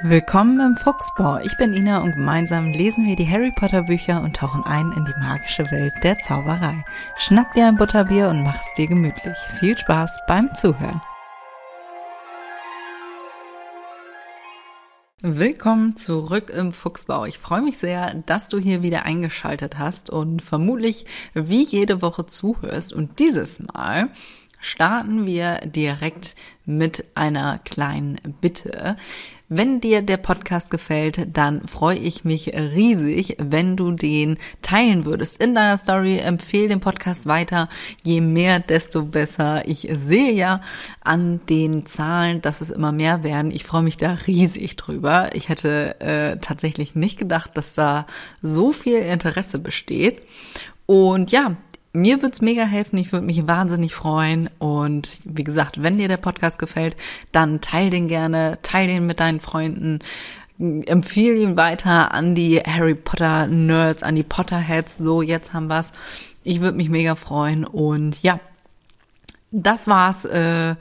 Willkommen im Fuchsbau. Ich bin Ina und gemeinsam lesen wir die Harry Potter Bücher und tauchen ein in die magische Welt der Zauberei. Schnapp dir ein Butterbier und mach es dir gemütlich. Viel Spaß beim Zuhören. Willkommen zurück im Fuchsbau. Ich freue mich sehr, dass du hier wieder eingeschaltet hast und vermutlich wie jede Woche zuhörst. Und dieses Mal starten wir direkt mit einer kleinen Bitte. Wenn dir der Podcast gefällt, dann freue ich mich riesig, wenn du den teilen würdest in deiner Story. Empfehle den Podcast weiter. Je mehr, desto besser. Ich sehe ja an den Zahlen, dass es immer mehr werden. Ich freue mich da riesig drüber. Ich hätte äh, tatsächlich nicht gedacht, dass da so viel Interesse besteht. Und ja, mir würde es mega helfen, ich würde mich wahnsinnig freuen. Und wie gesagt, wenn dir der Podcast gefällt, dann teil den gerne, teil den mit deinen Freunden, empfehle ihn weiter an die Harry Potter Nerds, an die Potterheads. So, jetzt haben wir's. Ich würde mich mega freuen. Und ja, das war's äh,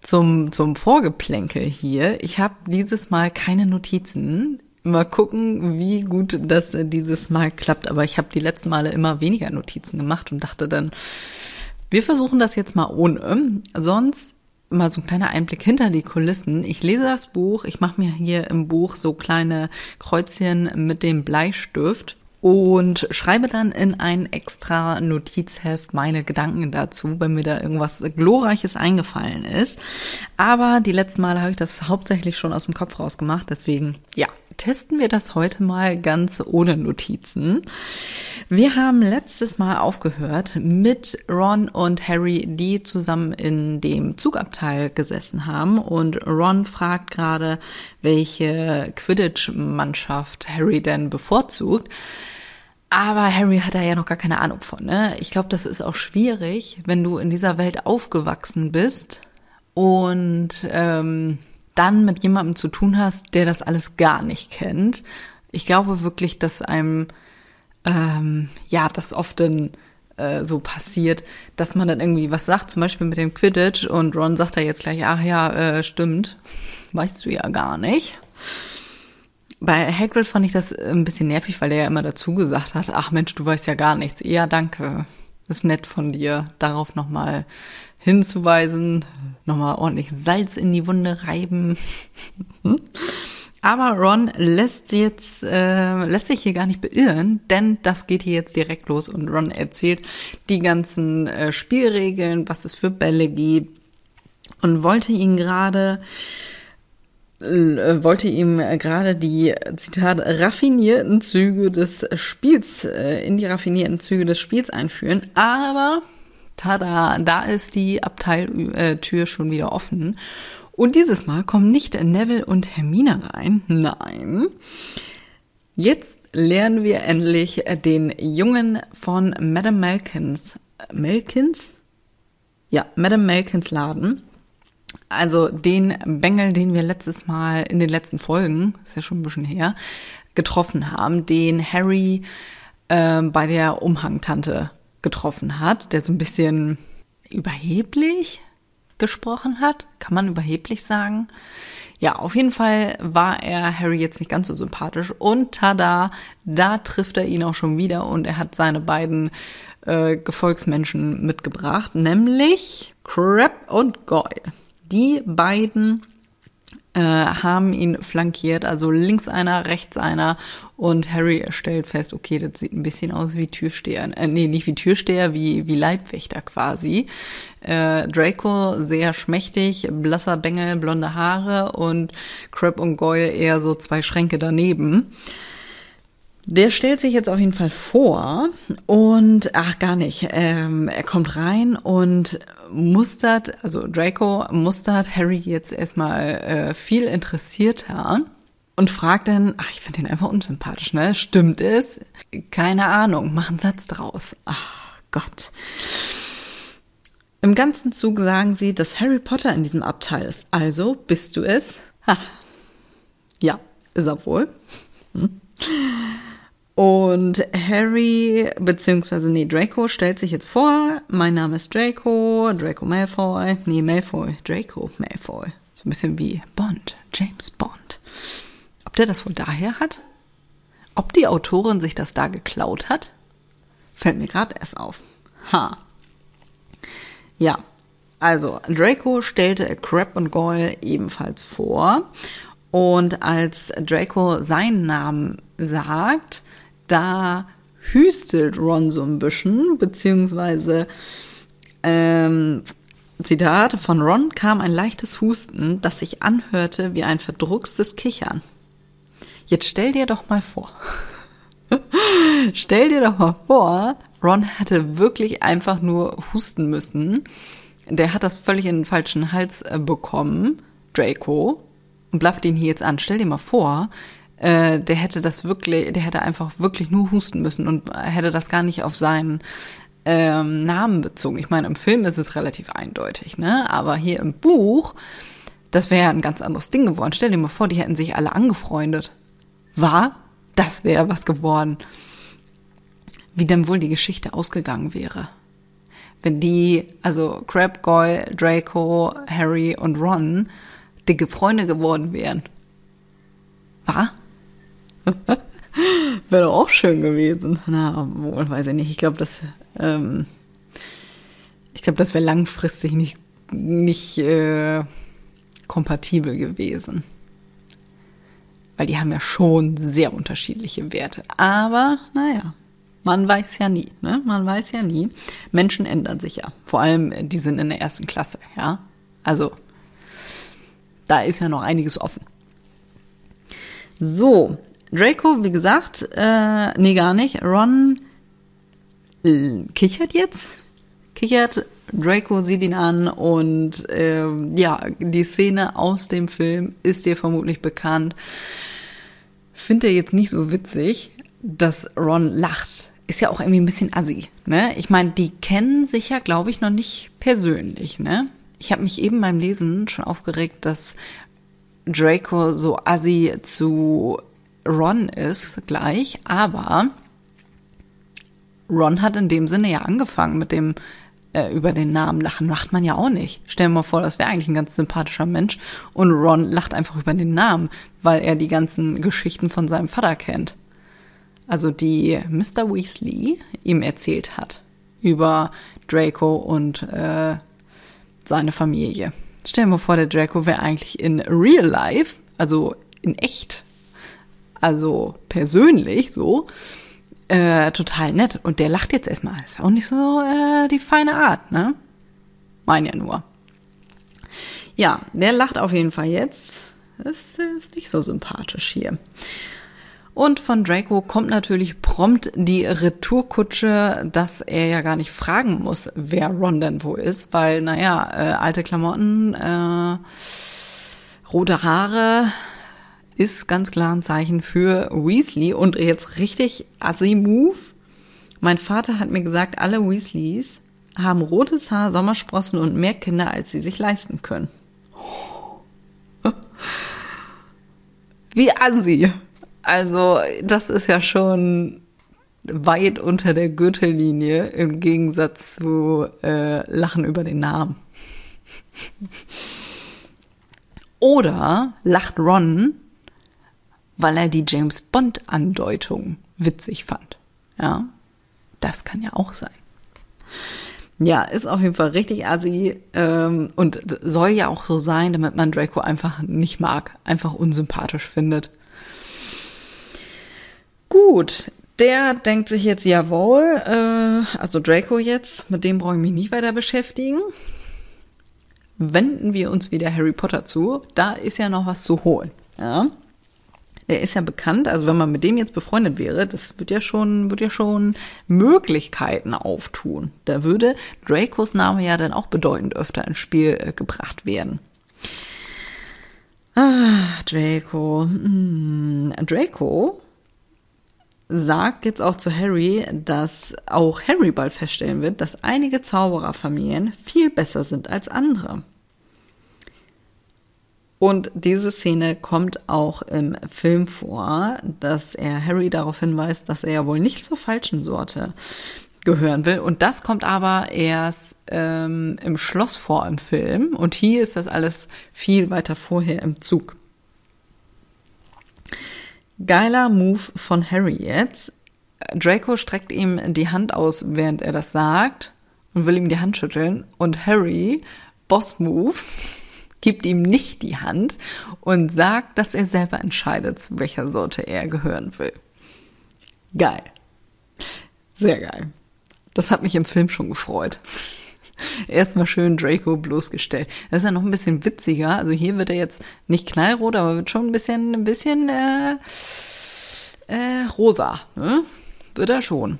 zum, zum Vorgeplänkel hier. Ich habe dieses Mal keine Notizen. Mal gucken, wie gut das dieses Mal klappt. Aber ich habe die letzten Male immer weniger Notizen gemacht und dachte dann, wir versuchen das jetzt mal ohne. Sonst mal so ein kleiner Einblick hinter die Kulissen. Ich lese das Buch, ich mache mir hier im Buch so kleine Kreuzchen mit dem Bleistift und schreibe dann in ein extra Notizheft meine Gedanken dazu, wenn mir da irgendwas Glorreiches eingefallen ist. Aber die letzten Male habe ich das hauptsächlich schon aus dem Kopf raus gemacht, deswegen ja, testen wir das heute mal ganz ohne Notizen. Wir haben letztes Mal aufgehört mit Ron und Harry, die zusammen in dem Zugabteil gesessen haben. Und Ron fragt gerade, welche Quidditch-Mannschaft Harry denn bevorzugt. Aber Harry hat da ja noch gar keine Ahnung von. Ne? Ich glaube, das ist auch schwierig, wenn du in dieser Welt aufgewachsen bist und ähm, dann mit jemandem zu tun hast, der das alles gar nicht kennt. Ich glaube wirklich, dass einem, ähm, ja, das oft dann äh, so passiert, dass man dann irgendwie was sagt, zum Beispiel mit dem Quidditch und Ron sagt da jetzt gleich, ach ja, äh, stimmt, weißt du ja gar nicht. Bei Hagrid fand ich das ein bisschen nervig, weil er ja immer dazu gesagt hat, ach Mensch, du weißt ja gar nichts. Ja, danke. Ist nett von dir, darauf nochmal hinzuweisen, nochmal ordentlich Salz in die Wunde reiben. Aber Ron lässt jetzt äh, lässt sich hier gar nicht beirren, denn das geht hier jetzt direkt los und Ron erzählt die ganzen äh, Spielregeln, was es für Bälle gibt und wollte ihn gerade äh, wollte ihm gerade die Zitat raffinierten Züge des Spiels äh, in die raffinierten Züge des Spiels einführen, aber tada, da ist die Abteiltür schon wieder offen. Und dieses Mal kommen nicht Neville und Hermine rein. Nein. Jetzt lernen wir endlich den Jungen von Madame Malkins. Malkins? Ja, Madame Malkins Laden. Also den Bengel, den wir letztes Mal in den letzten Folgen, ist ja schon ein bisschen her, getroffen haben, den Harry äh, bei der Umhangtante getroffen hat, der so ein bisschen überheblich gesprochen hat. Kann man überheblich sagen? Ja, auf jeden Fall war er Harry jetzt nicht ganz so sympathisch. Und tada, da trifft er ihn auch schon wieder und er hat seine beiden äh, Gefolgsmenschen mitgebracht, nämlich Crab und Goyle. Die beiden äh, haben ihn flankiert, also links einer, rechts einer und Harry stellt fest, okay, das sieht ein bisschen aus wie Türsteher, äh, nee, nicht wie Türsteher, wie, wie Leibwächter quasi. Äh, Draco sehr schmächtig, blasser Bengel, blonde Haare und Crab und Goyle eher so zwei Schränke daneben. Der stellt sich jetzt auf jeden Fall vor und, ach gar nicht, ähm, er kommt rein und mustert, also Draco mustert Harry jetzt erstmal äh, viel interessierter und fragt dann, ach, ich finde ihn einfach unsympathisch, ne? Stimmt es? Keine Ahnung, mach einen Satz draus. Ach Gott. Im ganzen Zug sagen sie, dass Harry Potter in diesem Abteil ist. Also bist du es? Ha. Ja, ist er wohl. Hm. Und Harry, beziehungsweise, nee, Draco stellt sich jetzt vor, mein Name ist Draco, Draco Malfoy, nee, Malfoy, Draco Malfoy. So ein bisschen wie Bond, James Bond. Ob der das wohl daher hat? Ob die Autorin sich das da geklaut hat? Fällt mir gerade erst auf. Ha. Ja, also Draco stellte Crab und Goyle ebenfalls vor. Und als Draco seinen Namen sagt, da hüstelt Ron so ein bisschen, beziehungsweise ähm, Zitat, von Ron kam ein leichtes Husten, das sich anhörte wie ein verdruckstes Kichern. Jetzt stell dir doch mal vor. stell dir doch mal vor, Ron hätte wirklich einfach nur husten müssen. Der hat das völlig in den falschen Hals äh, bekommen, Draco, und blafft ihn hier jetzt an. Stell dir mal vor, äh, der hätte das wirklich, der hätte einfach wirklich nur husten müssen und hätte das gar nicht auf seinen ähm, Namen bezogen. Ich meine, im Film ist es relativ eindeutig, ne? Aber hier im Buch, das wäre ja ein ganz anderes Ding geworden. Stell dir mal vor, die hätten sich alle angefreundet. War? Das wäre was geworden. Wie denn wohl die Geschichte ausgegangen wäre. Wenn die, also Crab, Goyle, Draco, Harry und Ron dicke Freunde geworden wären. War? wäre doch auch schön gewesen. Na, wohl, weiß ich nicht. Ich glaube, das, ähm, ich glaube, das wäre langfristig nicht, nicht äh, kompatibel gewesen weil die haben ja schon sehr unterschiedliche Werte. Aber naja, man weiß ja nie, ne? Man weiß ja nie. Menschen ändern sich ja. Vor allem, die sind in der ersten Klasse, ja. Also, da ist ja noch einiges offen. So, Draco, wie gesagt, äh, nee, gar nicht. Ron äh, kichert jetzt. Kichert, Draco sieht ihn an und äh, ja, die Szene aus dem Film ist dir vermutlich bekannt finde jetzt nicht so witzig, dass Ron lacht. Ist ja auch irgendwie ein bisschen assi, ne? Ich meine, die kennen sich ja, glaube ich, noch nicht persönlich, ne? Ich habe mich eben beim Lesen schon aufgeregt, dass Draco so assi zu Ron ist gleich, aber Ron hat in dem Sinne ja angefangen mit dem äh, über den Namen lachen macht man ja auch nicht. Stell dir mal vor, das wäre eigentlich ein ganz sympathischer Mensch und Ron lacht einfach über den Namen, weil er die ganzen Geschichten von seinem Vater kennt. Also die Mr. Weasley ihm erzählt hat über Draco und äh, seine Familie. Stell dir mal vor, der Draco wäre eigentlich in real life, also in echt, also persönlich so, äh, total nett. Und der lacht jetzt erstmal. Ist auch nicht so äh, die feine Art, ne? Mein ja nur. Ja, der lacht auf jeden Fall jetzt. Das ist nicht so sympathisch hier. Und von Draco kommt natürlich prompt die Retourkutsche, dass er ja gar nicht fragen muss, wer Ron denn wo ist, weil, naja, äh, alte Klamotten, äh, rote Haare, ist ganz klar ein Zeichen für Weasley und jetzt richtig assi-Move. Mein Vater hat mir gesagt, alle Weasleys haben rotes Haar, Sommersprossen und mehr Kinder, als sie sich leisten können. Wie assi. Also, das ist ja schon weit unter der Gürtellinie im Gegensatz zu äh, Lachen über den Namen. Oder lacht Ron weil er die James Bond Andeutung witzig fand. Ja, das kann ja auch sein. Ja, ist auf jeden Fall richtig assi ähm, und soll ja auch so sein, damit man Draco einfach nicht mag, einfach unsympathisch findet. Gut, der denkt sich jetzt, jawohl, äh, also Draco jetzt, mit dem brauche ich mich nicht weiter beschäftigen. Wenden wir uns wieder Harry Potter zu. Da ist ja noch was zu holen. Ja. Der ist ja bekannt, also wenn man mit dem jetzt befreundet wäre, das wird ja schon, wird ja schon Möglichkeiten auftun. Da würde Dracos Name ja dann auch bedeutend öfter ins Spiel äh, gebracht werden. Ah, Draco. Hm. Draco sagt jetzt auch zu Harry, dass auch Harry bald feststellen wird, dass einige Zaubererfamilien viel besser sind als andere. Und diese Szene kommt auch im Film vor, dass er Harry darauf hinweist, dass er ja wohl nicht zur falschen Sorte gehören will. Und das kommt aber erst ähm, im Schloss vor im Film. Und hier ist das alles viel weiter vorher im Zug. Geiler Move von Harry jetzt. Draco streckt ihm die Hand aus, während er das sagt und will ihm die Hand schütteln. Und Harry, Boss Move, gibt ihm nicht die Hand und sagt, dass er selber entscheidet, zu welcher Sorte er gehören will. Geil. Sehr geil. Das hat mich im Film schon gefreut. Erstmal schön Draco bloßgestellt. Das ist ja noch ein bisschen witziger. Also hier wird er jetzt nicht knallrot, aber wird schon ein bisschen, ein bisschen äh, äh, rosa. Ne? Wird er schon.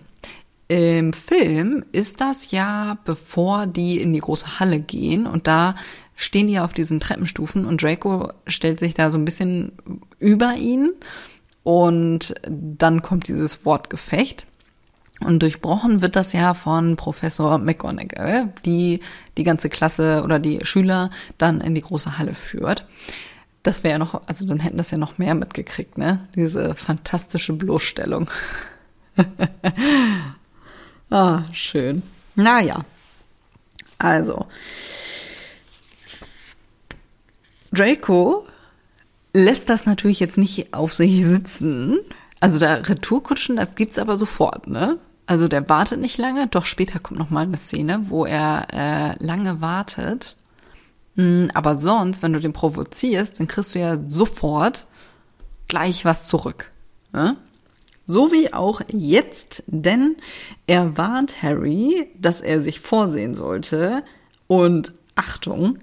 Im Film ist das ja, bevor die in die große Halle gehen und da stehen die ja auf diesen Treppenstufen und Draco stellt sich da so ein bisschen über ihn und dann kommt dieses Wortgefecht. Und durchbrochen wird das ja von Professor McGonagall, die die ganze Klasse oder die Schüler dann in die große Halle führt. Das wäre ja noch, also dann hätten das ja noch mehr mitgekriegt, ne? Diese fantastische Bloßstellung. ah, schön. Naja. Also. Draco lässt das natürlich jetzt nicht auf sich sitzen. Also da Retourkutschen, das gibt's aber sofort, ne? Also der wartet nicht lange, doch später kommt noch mal eine Szene, wo er äh, lange wartet. Mm, aber sonst, wenn du den provozierst, dann kriegst du ja sofort gleich was zurück. Ne? So wie auch jetzt, denn er warnt Harry, dass er sich vorsehen sollte. Und Achtung,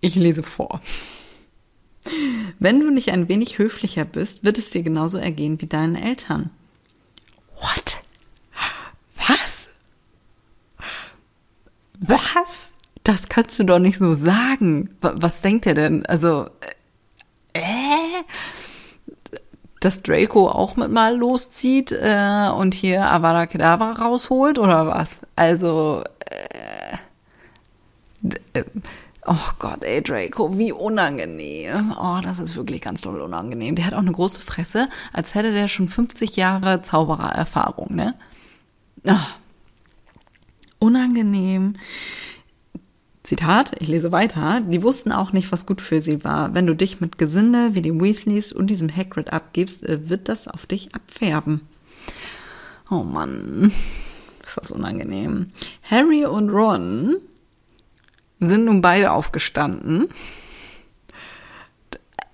ich lese vor. Wenn du nicht ein wenig höflicher bist, wird es dir genauso ergehen wie deinen Eltern. What? Was? Was? Das kannst du doch nicht so sagen. Was denkt er denn? Also, äh? Dass Draco auch mit mal loszieht äh, und hier Avada Kedavra rausholt oder was? Also, äh, äh Oh Gott, ey, Draco, wie unangenehm. Oh, das ist wirklich ganz doll unangenehm. Der hat auch eine große Fresse, als hätte der schon 50 Jahre Zauberererfahrung, ne? Oh. Unangenehm. Zitat, ich lese weiter. Die wussten auch nicht, was gut für sie war. Wenn du dich mit Gesinde wie den Weasleys und diesem Hagrid abgibst, äh, wird das auf dich abfärben. Oh Mann, ist das unangenehm. Harry und Ron sind nun beide aufgestanden.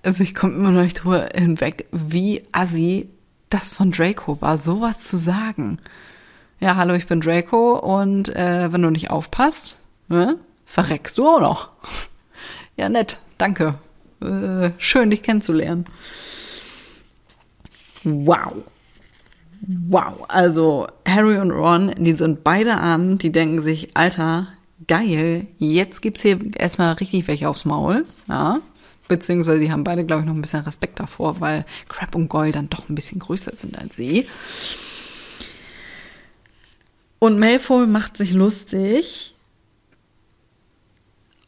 Also ich komme immer noch nicht drüber hinweg, wie assi das von Draco war, sowas zu sagen. Ja, hallo, ich bin Draco und äh, wenn du nicht aufpasst, ne, verreckst du auch noch. Ja, nett, danke. Äh, schön, dich kennenzulernen. Wow. Wow. Also Harry und Ron, die sind beide an, die denken sich, Alter, geil, jetzt gibt's hier erstmal richtig welche aufs Maul, ja. Beziehungsweise die haben beide, glaube ich, noch ein bisschen Respekt davor, weil Crab und Goyle dann doch ein bisschen größer sind als sie. Und Malfoy macht sich lustig,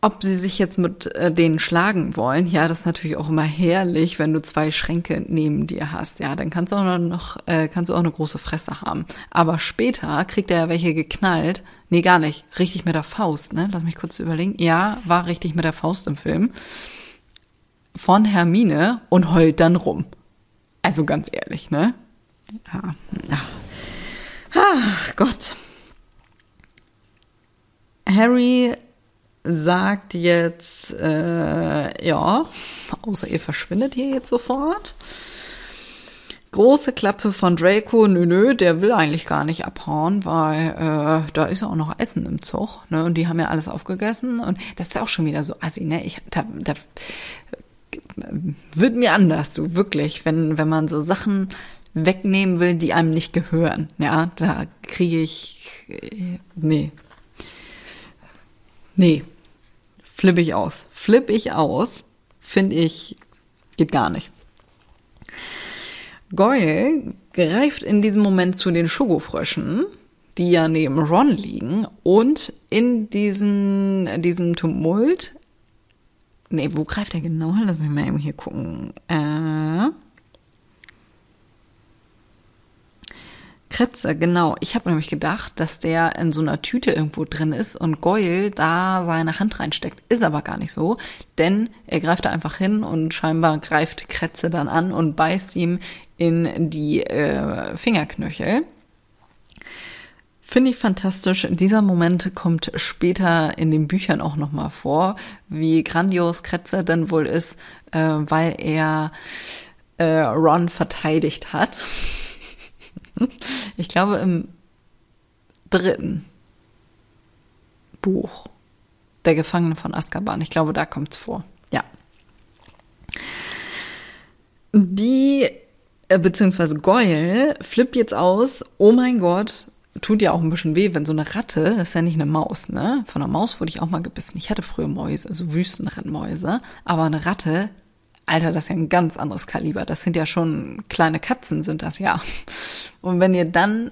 ob sie sich jetzt mit äh, denen schlagen wollen. Ja, das ist natürlich auch immer herrlich, wenn du zwei Schränke neben dir hast. Ja, dann kannst du auch noch, äh, kannst du auch eine große Fresse haben. Aber später kriegt er ja welche geknallt, Nee, gar nicht. Richtig mit der Faust, ne? Lass mich kurz überlegen. Ja, war richtig mit der Faust im Film. Von Hermine und heult dann rum. Also ganz ehrlich, ne? Ja. ja. Ach Gott. Harry sagt jetzt, äh, ja, außer ihr verschwindet hier jetzt sofort. Große Klappe von Draco, nö, nö, der will eigentlich gar nicht abhauen, weil äh, da ist ja auch noch Essen im Zug, ne? Und die haben ja alles aufgegessen und das ist auch schon wieder so assi, ne? Ich, da, da wird mir anders, so wirklich, wenn, wenn man so Sachen wegnehmen will, die einem nicht gehören, ja, da kriege ich, äh, nee, nee, flippe ich aus, flippe ich aus, finde ich, geht gar nicht. Goyle greift in diesem Moment zu den Schogofröschen, die ja neben Ron liegen, und in diesen, diesem Tumult. Nee, wo greift er genau hin? Lass mich mal eben hier gucken. Äh, Kretze, genau. Ich habe nämlich gedacht, dass der in so einer Tüte irgendwo drin ist und Goyle da seine Hand reinsteckt. Ist aber gar nicht so, denn er greift da einfach hin und scheinbar greift Kretze dann an und beißt ihm in die äh, Fingerknöchel. Finde ich fantastisch. Dieser Moment kommt später in den Büchern auch nochmal vor, wie grandios Kretze denn wohl ist, äh, weil er äh, Ron verteidigt hat. ich glaube im dritten Buch Der Gefangene von Azkaban. Ich glaube, da kommt's vor. Ja. Die äh, beziehungsweise Goyle flippt jetzt aus, oh mein Gott, tut ja auch ein bisschen weh, wenn so eine Ratte, das ist ja nicht eine Maus, ne? Von einer Maus wurde ich auch mal gebissen. Ich hatte früher Mäuse, also Wüstenmäuse, aber eine Ratte, Alter, das ist ja ein ganz anderes Kaliber. Das sind ja schon kleine Katzen, sind das ja. Und wenn ihr dann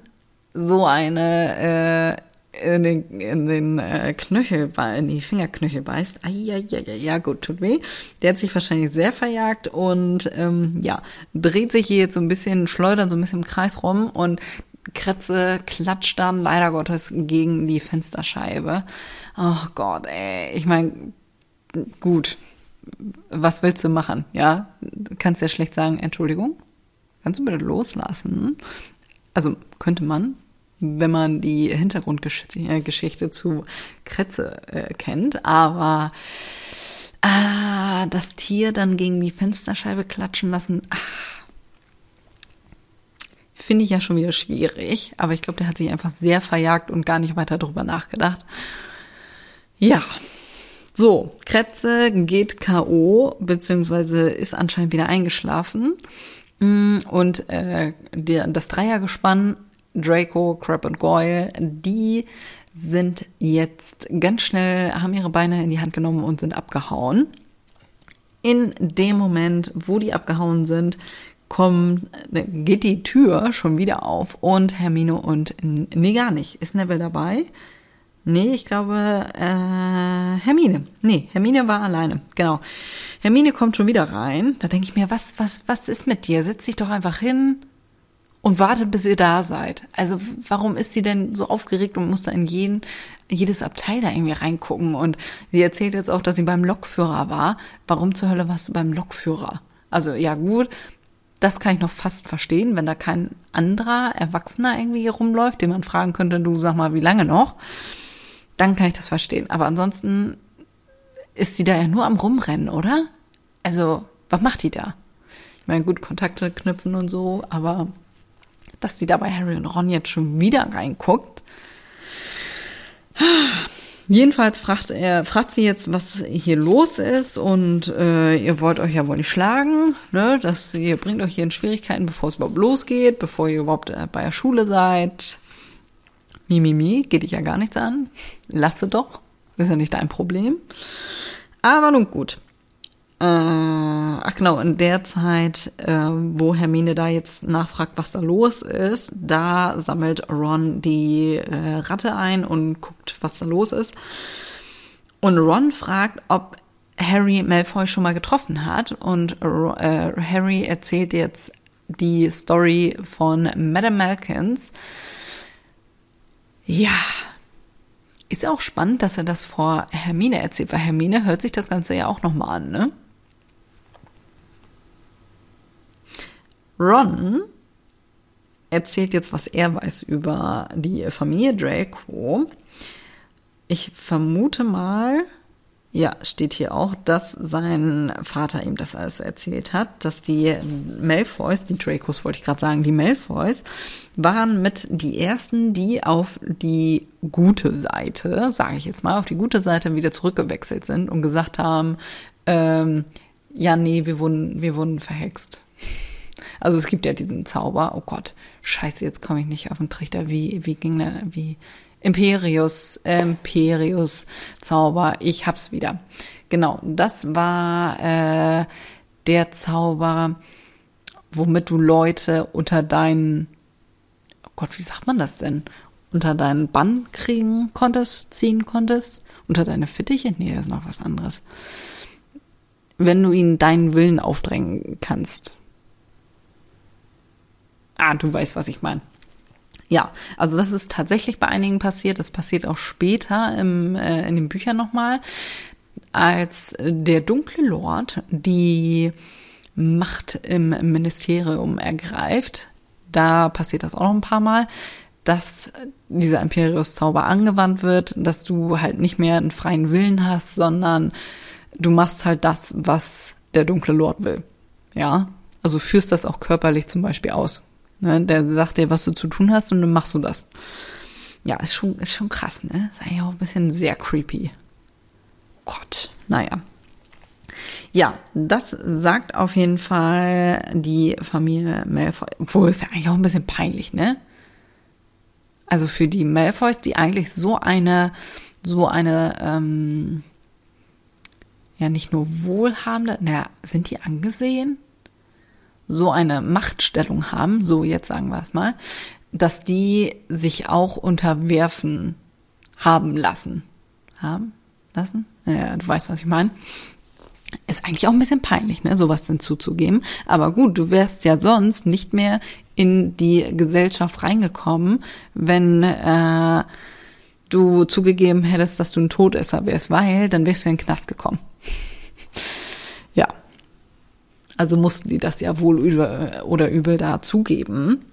so eine äh, in den, in den äh, Knöchel, in die Fingerknöchel beißt, ai, ai, ja gut, tut weh. Der hat sich wahrscheinlich sehr verjagt und ähm, ja, dreht sich hier jetzt so ein bisschen, schleudert so ein bisschen im Kreis rum und Kretze klatscht dann leider Gottes gegen die Fensterscheibe. Oh Gott, ey. Ich meine, gut. Was willst du machen? Ja, kannst ja schlecht sagen, Entschuldigung. Kannst du bitte loslassen? Also könnte man, wenn man die Hintergrundgeschichte zu Kretze äh, kennt, aber ah, das Tier dann gegen die Fensterscheibe klatschen lassen, ach, finde ich ja schon wieder schwierig. Aber ich glaube, der hat sich einfach sehr verjagt und gar nicht weiter drüber nachgedacht. Ja. So, Kretze geht K.O., beziehungsweise ist anscheinend wieder eingeschlafen. Mm, und äh, der, das Dreiergespann, Draco, Crab und Goyle, die sind jetzt ganz schnell, haben ihre Beine in die Hand genommen und sind abgehauen. In dem Moment, wo die abgehauen sind, kommen, ne, geht die Tür schon wieder auf und Hermine und, nee, gar nicht. Ist Neville dabei? Nee, ich glaube, äh, Hermine. Nee, Hermine war alleine. Genau. Hermine kommt schon wieder rein. Da denke ich mir, was, was, was ist mit dir? Setz dich doch einfach hin und wartet, bis ihr da seid. Also, warum ist sie denn so aufgeregt und muss da in jeden, jedes Abteil da irgendwie reingucken? Und sie erzählt jetzt auch, dass sie beim Lokführer war. Warum zur Hölle warst du beim Lokführer? Also, ja, gut, das kann ich noch fast verstehen, wenn da kein anderer Erwachsener irgendwie rumläuft, den man fragen könnte, du sag mal, wie lange noch? Dann kann ich das verstehen. Aber ansonsten ist sie da ja nur am Rumrennen, oder? Also, was macht die da? Ich meine, gut, Kontakte knüpfen und so, aber dass sie da bei Harry und Ron jetzt schon wieder reinguckt. Jedenfalls fragt er, fragt sie jetzt, was hier los ist und äh, ihr wollt euch ja wohl nicht schlagen, ne? Dass ihr bringt euch hier in Schwierigkeiten, bevor es überhaupt losgeht, bevor ihr überhaupt äh, bei der Schule seid. Mimimi, mi, mi, geht dich ja gar nichts an. Lasse doch, ist ja nicht dein Problem. Aber nun gut. Äh, ach genau, in der Zeit, äh, wo Hermine da jetzt nachfragt, was da los ist, da sammelt Ron die äh, Ratte ein und guckt, was da los ist. Und Ron fragt, ob Harry Malfoy schon mal getroffen hat. Und äh, Harry erzählt jetzt die Story von Madame Malkins. Ja, ist auch spannend, dass er das vor Hermine erzählt, weil Hermine hört sich das Ganze ja auch nochmal an, ne? Ron erzählt jetzt, was er weiß über die Familie Draco. Ich vermute mal, ja, steht hier auch, dass sein Vater ihm das alles so erzählt hat, dass die Malfoys, die Dracos wollte ich gerade sagen, die Malfoys, waren mit die ersten, die auf die gute Seite, sage ich jetzt mal, auf die gute Seite wieder zurückgewechselt sind und gesagt haben, ähm, ja, nee, wir wurden, wir wurden verhext. Also es gibt ja diesen Zauber, oh Gott, scheiße, jetzt komme ich nicht auf den Trichter, wie, wie ging der, wie Imperius, Imperius Zauber, ich hab's wieder. Genau, das war äh, der Zauber, womit du Leute unter deinen, oh Gott, wie sagt man das denn? Unter deinen Bann kriegen konntest, ziehen konntest? Unter deine Fittiche? Nee, das ist noch was anderes. Wenn du ihnen deinen Willen aufdrängen kannst. Ah, du weißt, was ich meine. Ja, also das ist tatsächlich bei einigen passiert. Das passiert auch später im, äh, in den Büchern nochmal, als der dunkle Lord die Macht im Ministerium ergreift. Da passiert das auch noch ein paar Mal, dass dieser Imperius-Zauber angewandt wird, dass du halt nicht mehr einen freien Willen hast, sondern du machst halt das, was der dunkle Lord will. Ja, also führst das auch körperlich zum Beispiel aus. Ne? Der sagt dir, was du zu tun hast und dann machst du das. Ja, ist schon, ist schon krass, ne? Ist eigentlich auch ein bisschen sehr creepy. Gott, naja. Ja, das sagt auf jeden Fall die Familie Malfoy. Obwohl, ist ja eigentlich auch ein bisschen peinlich, ne? Also für die Malfoys, die eigentlich so eine, so eine, ähm, ja, nicht nur wohlhabende, naja, sind die angesehen? So eine Machtstellung haben, so jetzt sagen wir es mal, dass die sich auch unterwerfen haben lassen. Haben lassen? Ja, du weißt, was ich meine. Ist eigentlich auch ein bisschen peinlich, ne, sowas hinzuzugeben. Aber gut, du wärst ja sonst nicht mehr in die Gesellschaft reingekommen, wenn äh, du zugegeben hättest, dass du ein Todesser wärst, weil dann wärst du in den Knast gekommen. ja, also mussten die das ja wohl oder übel da zugeben.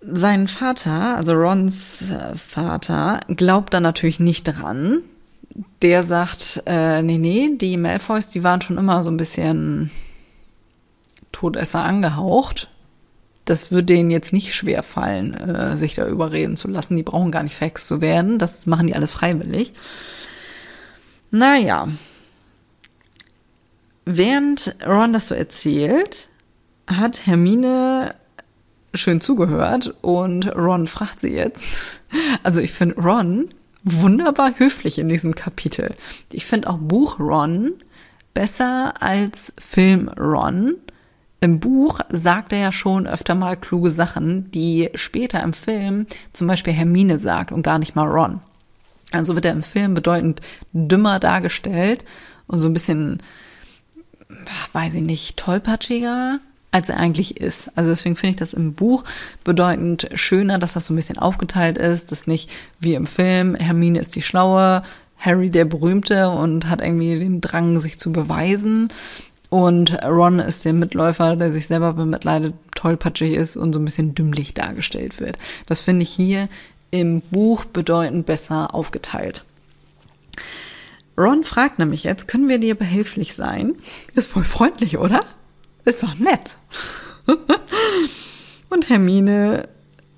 Sein Vater, also Rons äh, Vater, glaubt da natürlich nicht dran. Der sagt, äh, nee, nee, die Malfoys, die waren schon immer so ein bisschen Todesser angehaucht. Das würde denen jetzt nicht schwer fallen, äh, sich da überreden zu lassen. Die brauchen gar nicht Facts zu werden. Das machen die alles freiwillig. Naja, Während Ron das so erzählt, hat Hermine schön zugehört und Ron fragt sie jetzt. Also ich finde Ron wunderbar höflich in diesem Kapitel. Ich finde auch Buch Ron besser als Film Ron. Im Buch sagt er ja schon öfter mal kluge Sachen, die später im Film zum Beispiel Hermine sagt und gar nicht mal Ron. Also wird er im Film bedeutend dümmer dargestellt und so ein bisschen weiß ich nicht, tollpatschiger, als er eigentlich ist. Also deswegen finde ich das im Buch bedeutend schöner, dass das so ein bisschen aufgeteilt ist, dass nicht wie im Film, Hermine ist die Schlaue, Harry der Berühmte und hat irgendwie den Drang, sich zu beweisen. Und Ron ist der Mitläufer, der sich selber bemitleidet, tollpatschig ist und so ein bisschen dümmlich dargestellt wird. Das finde ich hier im Buch bedeutend besser aufgeteilt. Ron fragt nämlich jetzt, können wir dir behilflich sein? Ist voll freundlich, oder? Ist doch nett. Und Hermine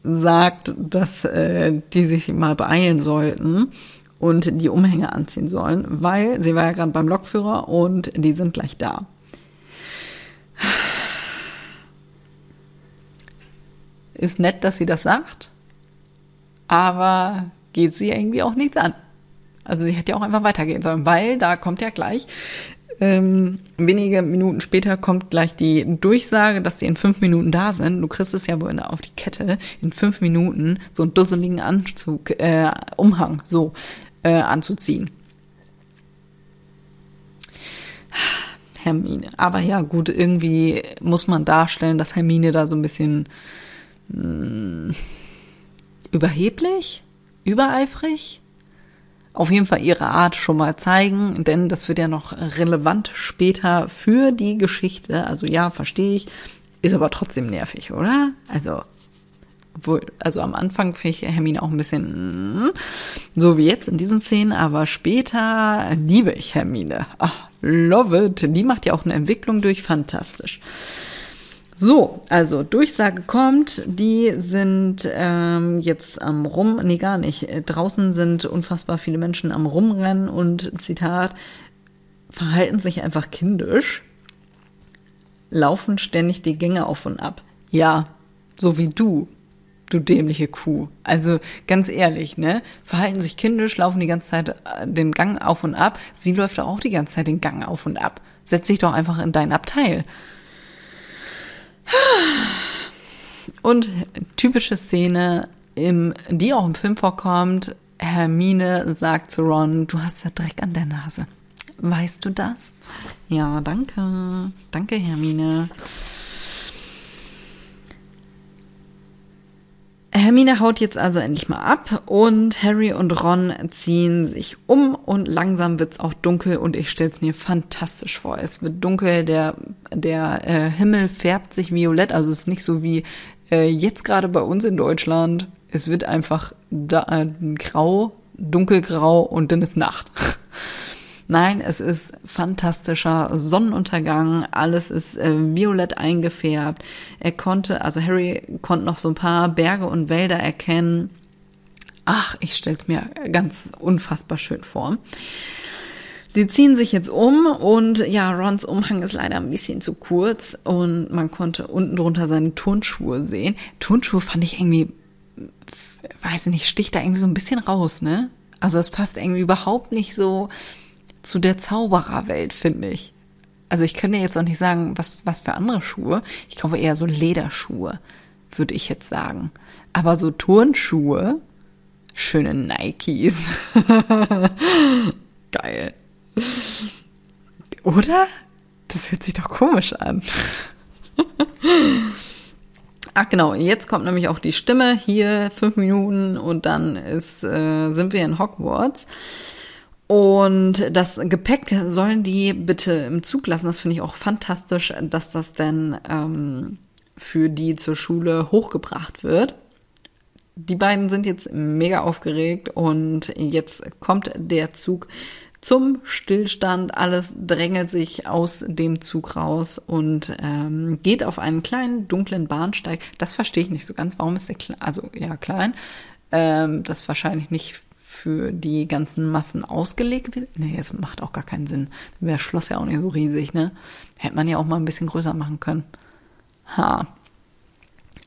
sagt, dass äh, die sich mal beeilen sollten und die Umhänge anziehen sollen, weil sie war ja gerade beim Lokführer und die sind gleich da. Ist nett, dass sie das sagt, aber geht sie irgendwie auch nichts an. Also sie hätte ja auch einfach weitergehen sollen, weil da kommt ja gleich, ähm, wenige Minuten später kommt gleich die Durchsage, dass sie in fünf Minuten da sind. Du kriegst es ja wohl auf die Kette, in fünf Minuten so einen dusseligen Anzug, äh, Umhang so äh, anzuziehen. Hermine. Aber ja, gut, irgendwie muss man darstellen, dass Hermine da so ein bisschen mh, hm, überheblich, übereifrig auf jeden Fall ihre Art schon mal zeigen, denn das wird ja noch relevant später für die Geschichte. Also ja, verstehe ich, ist aber trotzdem nervig, oder? Also obwohl, also am Anfang finde ich Hermine auch ein bisschen mm, so wie jetzt in diesen Szenen, aber später liebe ich Hermine. Ach, love it. Die macht ja auch eine Entwicklung durch, fantastisch. So, also Durchsage kommt, die sind ähm, jetzt am Rum, nee gar nicht, äh, draußen sind unfassbar viele Menschen am Rumrennen und Zitat, verhalten sich einfach kindisch, laufen ständig die Gänge auf und ab. Ja, so wie du, du dämliche Kuh. Also ganz ehrlich, ne? Verhalten sich kindisch, laufen die ganze Zeit äh, den Gang auf und ab. Sie läuft auch die ganze Zeit den Gang auf und ab. Setz dich doch einfach in dein Abteil. Und typische Szene, im, die auch im Film vorkommt, Hermine sagt zu Ron, du hast ja Dreck an der Nase. Weißt du das? Ja, danke. Danke, Hermine. Hermine haut jetzt also endlich mal ab und Harry und Ron ziehen sich um und langsam wird's auch dunkel und ich stell's mir fantastisch vor. Es wird dunkel, der, der äh, Himmel färbt sich violett, also es ist nicht so wie äh, jetzt gerade bei uns in Deutschland. Es wird einfach da, äh, grau, dunkelgrau und dann ist Nacht. Nein, es ist fantastischer Sonnenuntergang, alles ist äh, violett eingefärbt. Er konnte, also Harry konnte noch so ein paar Berge und Wälder erkennen. Ach, ich stell's mir ganz unfassbar schön vor. Sie ziehen sich jetzt um und ja, Rons Umhang ist leider ein bisschen zu kurz und man konnte unten drunter seine Turnschuhe sehen. Turnschuhe fand ich irgendwie, weiß ich nicht, sticht da irgendwie so ein bisschen raus, ne? Also es passt irgendwie überhaupt nicht so zu der Zaubererwelt, finde ich. Also ich könnte jetzt auch nicht sagen, was, was für andere Schuhe. Ich glaube eher so Lederschuhe, würde ich jetzt sagen. Aber so Turnschuhe, schöne Nikes. Geil. Oder? Das hört sich doch komisch an. Ach genau, jetzt kommt nämlich auch die Stimme hier fünf Minuten und dann ist, äh, sind wir in Hogwarts. Und das Gepäck sollen die bitte im Zug lassen. Das finde ich auch fantastisch, dass das denn ähm, für die zur Schule hochgebracht wird. Die beiden sind jetzt mega aufgeregt und jetzt kommt der Zug zum Stillstand. Alles drängelt sich aus dem Zug raus und ähm, geht auf einen kleinen dunklen Bahnsteig. Das verstehe ich nicht so ganz. Warum ist der klein? Also ja klein. Ähm, das wahrscheinlich nicht für die ganzen Massen ausgelegt wird. Nee, das macht auch gar keinen Sinn. Dann wäre das Schloss ja auch nicht so riesig, ne? Hätte man ja auch mal ein bisschen größer machen können. Ha.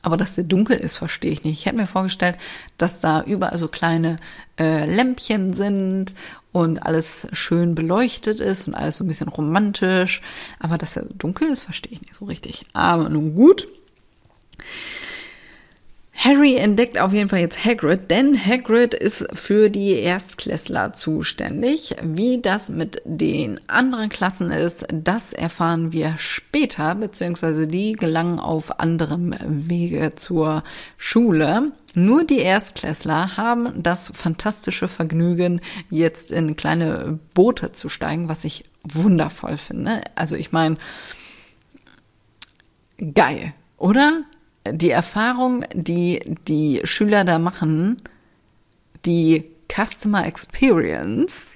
Aber dass der dunkel ist, verstehe ich nicht. Ich hätte mir vorgestellt, dass da überall so kleine äh, Lämpchen sind und alles schön beleuchtet ist und alles so ein bisschen romantisch. Aber dass er dunkel ist, verstehe ich nicht so richtig. Aber nun gut. Harry entdeckt auf jeden Fall jetzt Hagrid, denn Hagrid ist für die Erstklässler zuständig. Wie das mit den anderen Klassen ist, das erfahren wir später, beziehungsweise die gelangen auf anderem Wege zur Schule. Nur die Erstklässler haben das fantastische Vergnügen, jetzt in kleine Boote zu steigen, was ich wundervoll finde. Also ich meine, geil, oder? Die Erfahrung, die die Schüler da machen, die Customer Experience,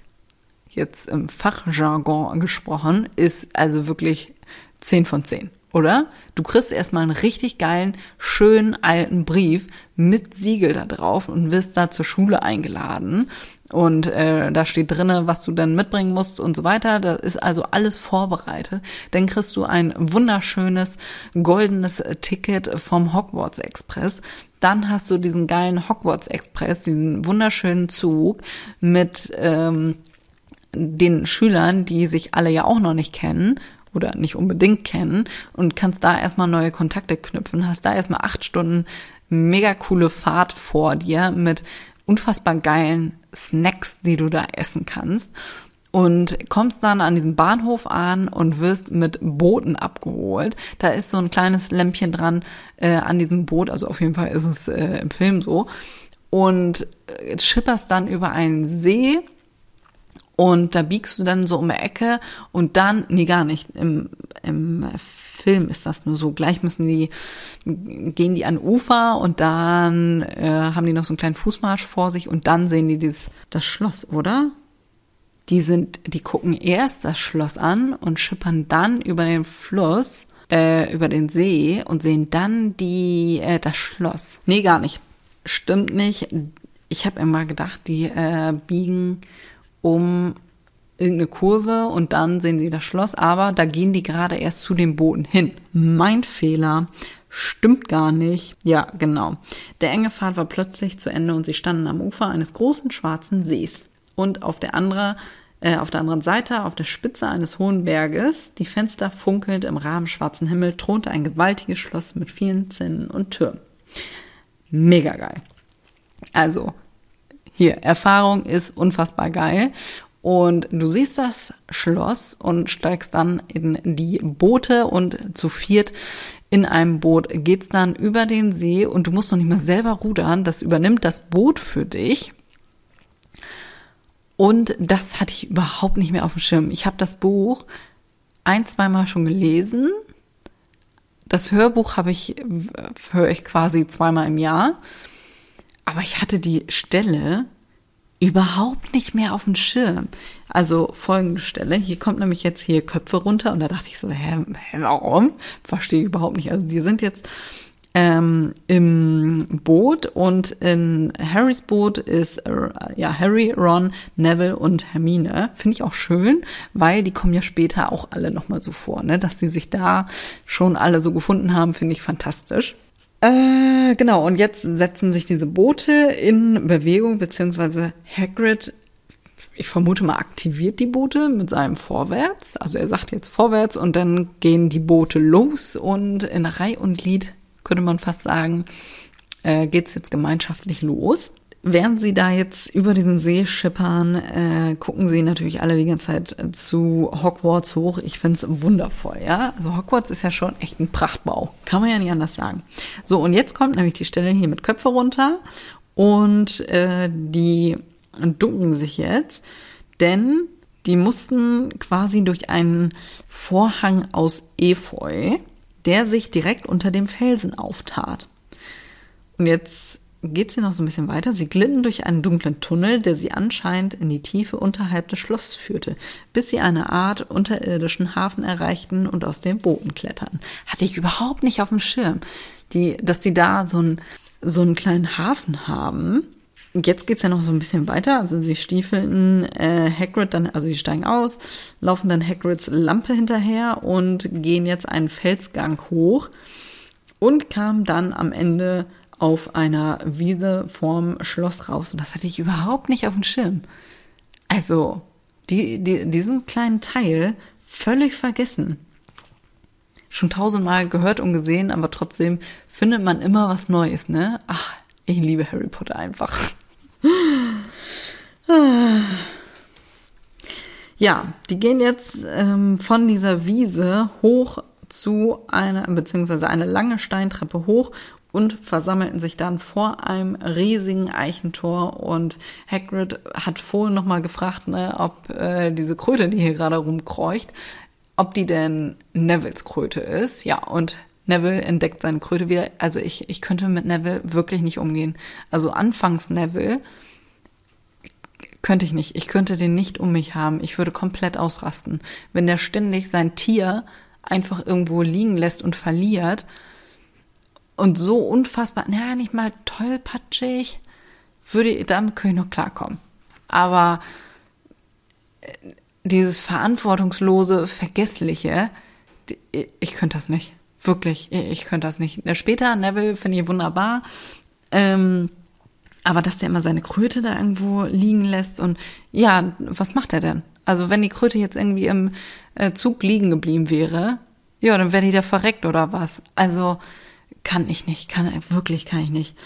jetzt im Fachjargon gesprochen, ist also wirklich 10 von 10, oder? Du kriegst erstmal einen richtig geilen, schönen alten Brief mit Siegel da drauf und wirst da zur Schule eingeladen und äh, da steht drinne, was du dann mitbringen musst und so weiter. Da ist also alles vorbereitet. Dann kriegst du ein wunderschönes goldenes Ticket vom Hogwarts Express. Dann hast du diesen geilen Hogwarts Express, diesen wunderschönen Zug mit ähm, den Schülern, die sich alle ja auch noch nicht kennen oder nicht unbedingt kennen und kannst da erstmal neue Kontakte knüpfen, hast da erstmal acht Stunden mega coole Fahrt vor dir mit unfassbar geilen Snacks, die du da essen kannst. Und kommst dann an diesem Bahnhof an und wirst mit Booten abgeholt. Da ist so ein kleines Lämpchen dran äh, an diesem Boot, also auf jeden Fall ist es äh, im Film so. Und äh, schipperst dann über einen See und da biegst du dann so um die Ecke und dann, nee, gar nicht. Im, im Film ist das nur so. Gleich müssen die, gehen die an Ufer und dann äh, haben die noch so einen kleinen Fußmarsch vor sich und dann sehen die dieses, das Schloss, oder? Die sind, die gucken erst das Schloss an und schippern dann über den Fluss, äh, über den See und sehen dann die, äh, das Schloss. Nee, gar nicht. Stimmt nicht. Ich habe immer gedacht, die äh, biegen um irgendeine Kurve und dann sehen sie das Schloss, aber da gehen die gerade erst zu den Booten hin. Mein Fehler. Stimmt gar nicht. Ja, genau. Der enge Pfad war plötzlich zu Ende und sie standen am Ufer eines großen schwarzen Sees. Und auf der anderen äh, auf der anderen Seite, auf der Spitze eines hohen Berges, die Fenster funkelnd im rabenschwarzen Himmel, thronte ein gewaltiges Schloss mit vielen Zinnen und Türmen. Mega geil. Also, hier, Erfahrung ist unfassbar geil. Und du siehst das Schloss und steigst dann in die Boote und zu viert in einem Boot geht's dann über den See und du musst noch nicht mal selber rudern. Das übernimmt das Boot für dich. Und das hatte ich überhaupt nicht mehr auf dem Schirm. Ich habe das Buch ein, zweimal schon gelesen. Das Hörbuch habe ich, höre ich quasi zweimal im Jahr. Aber ich hatte die Stelle überhaupt nicht mehr auf dem Schirm. Also folgende Stelle, hier kommt nämlich jetzt hier Köpfe runter und da dachte ich so, hä, hä warum? Verstehe ich überhaupt nicht. Also die sind jetzt ähm, im Boot und in Harrys Boot ist äh, ja Harry, Ron, Neville und Hermine. Finde ich auch schön, weil die kommen ja später auch alle nochmal so vor, ne? Dass sie sich da schon alle so gefunden haben, finde ich fantastisch. Äh, genau, und jetzt setzen sich diese Boote in Bewegung, beziehungsweise Hagrid, ich vermute mal, aktiviert die Boote mit seinem Vorwärts. Also er sagt jetzt vorwärts und dann gehen die Boote los und in Reih und Glied, könnte man fast sagen, äh, geht's jetzt gemeinschaftlich los. Während sie da jetzt über diesen See schippern, äh, gucken sie natürlich alle die ganze Zeit zu Hogwarts hoch. Ich find's wundervoll, ja. Also Hogwarts ist ja schon echt ein Prachtbau. Kann man ja nicht anders sagen. So, und jetzt kommt nämlich die Stelle hier mit Köpfe runter und äh, die ducken sich jetzt, denn die mussten quasi durch einen Vorhang aus Efeu, der sich direkt unter dem Felsen auftat. Und jetzt geht sie noch so ein bisschen weiter. Sie glitten durch einen dunklen Tunnel, der sie anscheinend in die Tiefe unterhalb des Schlosses führte, bis sie eine Art unterirdischen Hafen erreichten und aus dem Booten kletterten. Hatte ich überhaupt nicht auf dem Schirm, die, dass die da so, ein, so einen kleinen Hafen haben. Jetzt geht's ja noch so ein bisschen weiter. Also sie stiefelten äh, Hagrid dann, also die steigen aus, laufen dann Hagrids Lampe hinterher und gehen jetzt einen Felsgang hoch und kamen dann am Ende auf einer Wiese vorm Schloss raus. Und das hatte ich überhaupt nicht auf dem Schirm. Also, die, die, diesen kleinen Teil völlig vergessen. Schon tausendmal gehört und gesehen, aber trotzdem findet man immer was Neues, ne? Ach, ich liebe Harry Potter einfach. Ja, die gehen jetzt ähm, von dieser Wiese hoch zu einer, beziehungsweise eine lange Steintreppe hoch und versammelten sich dann vor einem riesigen Eichentor und Hagrid hat vorhin nochmal gefragt, ne, ob äh, diese Kröte, die hier gerade rumkreucht, ob die denn Nevilles Kröte ist. Ja, und Neville entdeckt seine Kröte wieder. Also ich, ich könnte mit Neville wirklich nicht umgehen. Also anfangs Neville könnte ich nicht. Ich könnte den nicht um mich haben. Ich würde komplett ausrasten. Wenn der ständig sein Tier einfach irgendwo liegen lässt und verliert, und so unfassbar, naja, nicht mal tollpatschig, würde, damit könnte ich noch klarkommen. Aber äh, dieses verantwortungslose, vergessliche, ich könnte das nicht. Wirklich, ich könnte das nicht. Später, Neville finde ich wunderbar. Ähm, aber dass der immer seine Kröte da irgendwo liegen lässt und ja, was macht er denn? Also wenn die Kröte jetzt irgendwie im äh, Zug liegen geblieben wäre, ja, dann wäre die da verreckt oder was. Also kann ich nicht, kann wirklich kann ich nicht.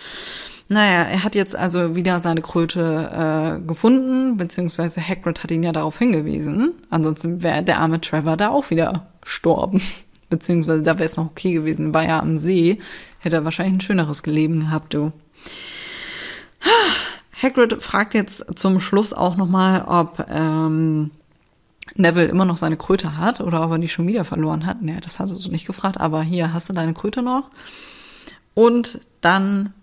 Naja, er hat jetzt also wieder seine Kröte äh, gefunden, beziehungsweise Hagrid hat ihn ja darauf hingewiesen. Ansonsten wäre der arme Trevor da auch wieder gestorben. Beziehungsweise da wäre es noch okay gewesen. War ja am See, hätte er wahrscheinlich ein schöneres Leben gehabt, du. Hagrid fragt jetzt zum Schluss auch nochmal, ob ähm, Neville immer noch seine Kröte hat oder ob er die schon wieder verloren hat. Nee, das hat er so nicht gefragt, aber hier hast du deine Kröte noch. Und dann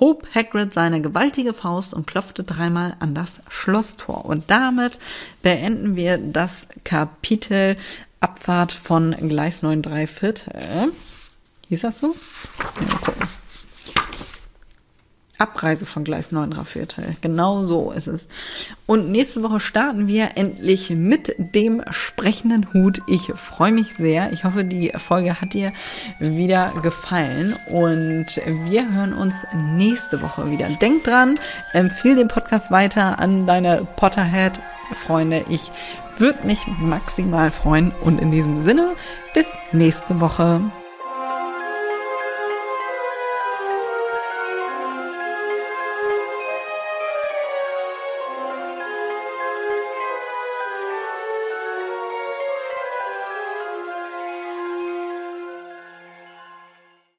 hob Hagrid seine gewaltige Faust und klopfte dreimal an das Schlosstor. Und damit beenden wir das Kapitel Abfahrt von Gleis 9 3 Viertel. Hieß das so? Ja, gucken. Abreise von Gleis 9 Viertel. Genau so ist es. Und nächste Woche starten wir endlich mit dem sprechenden Hut. Ich freue mich sehr. Ich hoffe, die Folge hat dir wieder gefallen. Und wir hören uns nächste Woche wieder. Denk dran, empfehle den Podcast weiter an deine Potterhead-Freunde. Ich würde mich maximal freuen. Und in diesem Sinne, bis nächste Woche.